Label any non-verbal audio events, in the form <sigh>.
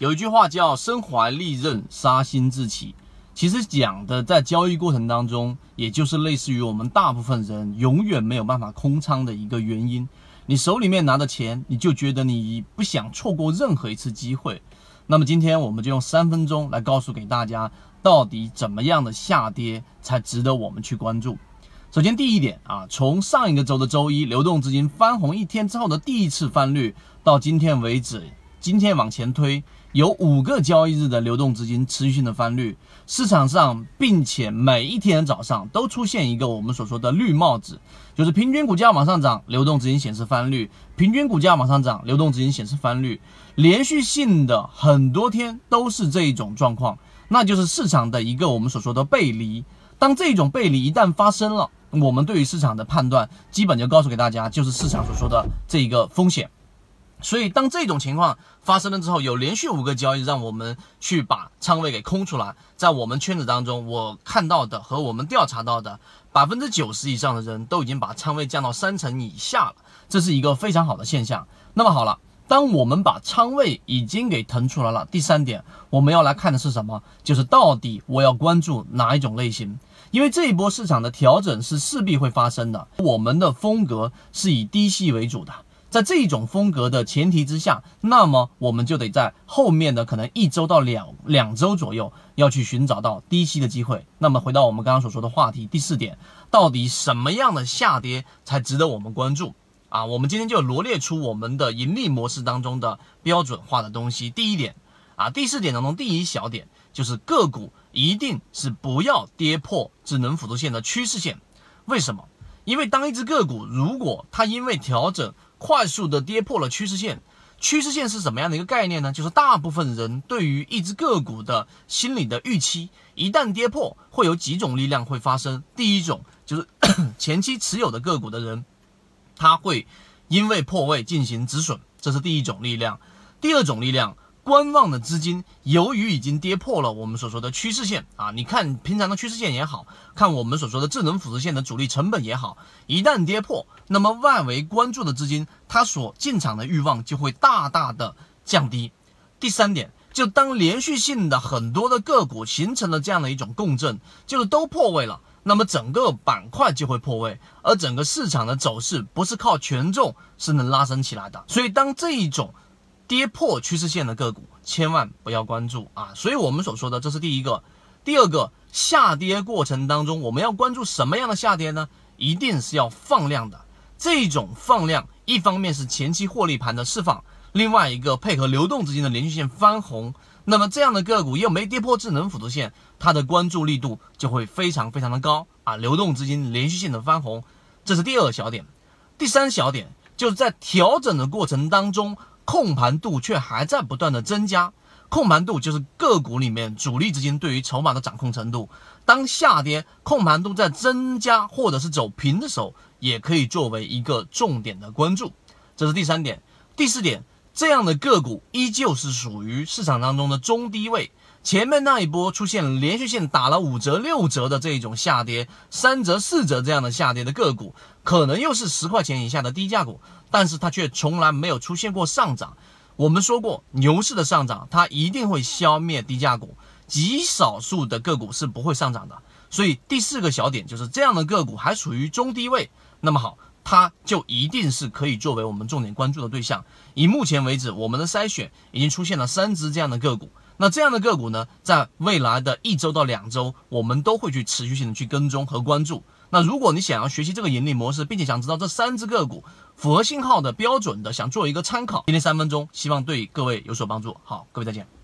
有一句话叫“身怀利刃，杀心自起”，其实讲的在交易过程当中，也就是类似于我们大部分人永远没有办法空仓的一个原因。你手里面拿的钱，你就觉得你不想错过任何一次机会。那么今天我们就用三分钟来告诉给大家，到底怎么样的下跌才值得我们去关注。首先第一点啊，从上一个周的周一流动资金翻红一天之后的第一次翻绿，到今天为止，今天往前推。有五个交易日的流动资金持续性的翻绿，市场上，并且每一天早上都出现一个我们所说的绿帽子，就是平均股价往上涨，流动资金显示翻绿；平均股价往上涨，流动资金显示翻绿，连续性的很多天都是这一种状况，那就是市场的一个我们所说的背离。当这种背离一旦发生了，我们对于市场的判断基本就告诉给大家，就是市场所说的这一个风险。所以，当这种情况发生了之后，有连续五个交易让我们去把仓位给空出来。在我们圈子当中，我看到的和我们调查到的百分之九十以上的人都已经把仓位降到三成以下了，这是一个非常好的现象。那么好了，当我们把仓位已经给腾出来了，第三点我们要来看的是什么？就是到底我要关注哪一种类型？因为这一波市场的调整是势必会发生的。我们的风格是以低吸为主的。在这种风格的前提之下，那么我们就得在后面的可能一周到两两周左右要去寻找到低吸的机会。那么回到我们刚刚所说的话题，第四点，到底什么样的下跌才值得我们关注啊？我们今天就罗列出我们的盈利模式当中的标准化的东西。第一点啊，第四点当中第一小点就是个股一定是不要跌破智能辅助线的趋势线。为什么？因为当一只个股如果它因为调整，快速的跌破了趋势线，趋势线是什么样的一个概念呢？就是大部分人对于一只个股的心理的预期，一旦跌破，会有几种力量会发生。第一种就是 <coughs> 前期持有的个股的人，他会因为破位进行止损，这是第一种力量。第二种力量。观望的资金，由于已经跌破了我们所说的趋势线啊，你看平常的趋势线也好看，我们所说的智能辅助线的主力成本也好，一旦跌破，那么外围关注的资金，它所进场的欲望就会大大的降低。第三点，就当连续性的很多的个股形成了这样的一种共振，就是都破位了，那么整个板块就会破位，而整个市场的走势不是靠权重是能拉升起来的。所以当这一种。跌破趋势线的个股，千万不要关注啊！所以我们所说的，这是第一个。第二个，下跌过程当中，我们要关注什么样的下跌呢？一定是要放量的。这种放量，一方面是前期获利盘的释放，另外一个配合流动资金的连续性翻红，那么这样的个股又没跌破智能辅助线，它的关注力度就会非常非常的高啊！流动资金连续性的翻红，这是第二个小点。第三小点，就是在调整的过程当中。控盘度却还在不断的增加，控盘度就是个股里面主力资金对于筹码的掌控程度。当下跌控盘度在增加或者是走平的时候，也可以作为一个重点的关注。这是第三点，第四点，这样的个股依旧是属于市场当中的中低位。前面那一波出现连续性打了五折六折的这一种下跌，三折四折这样的下跌的个股，可能又是十块钱以下的低价股。但是它却从来没有出现过上涨。我们说过，牛市的上涨它一定会消灭低价股，极少数的个股是不会上涨的。所以第四个小点就是这样的个股还处于中低位，那么好，它就一定是可以作为我们重点关注的对象。以目前为止，我们的筛选已经出现了三只这样的个股。那这样的个股呢，在未来的一周到两周，我们都会去持续性的去跟踪和关注。那如果你想要学习这个盈利模式，并且想知道这三只个股符合信号的标准的，想做一个参考，今天三分钟，希望对各位有所帮助。好，各位再见。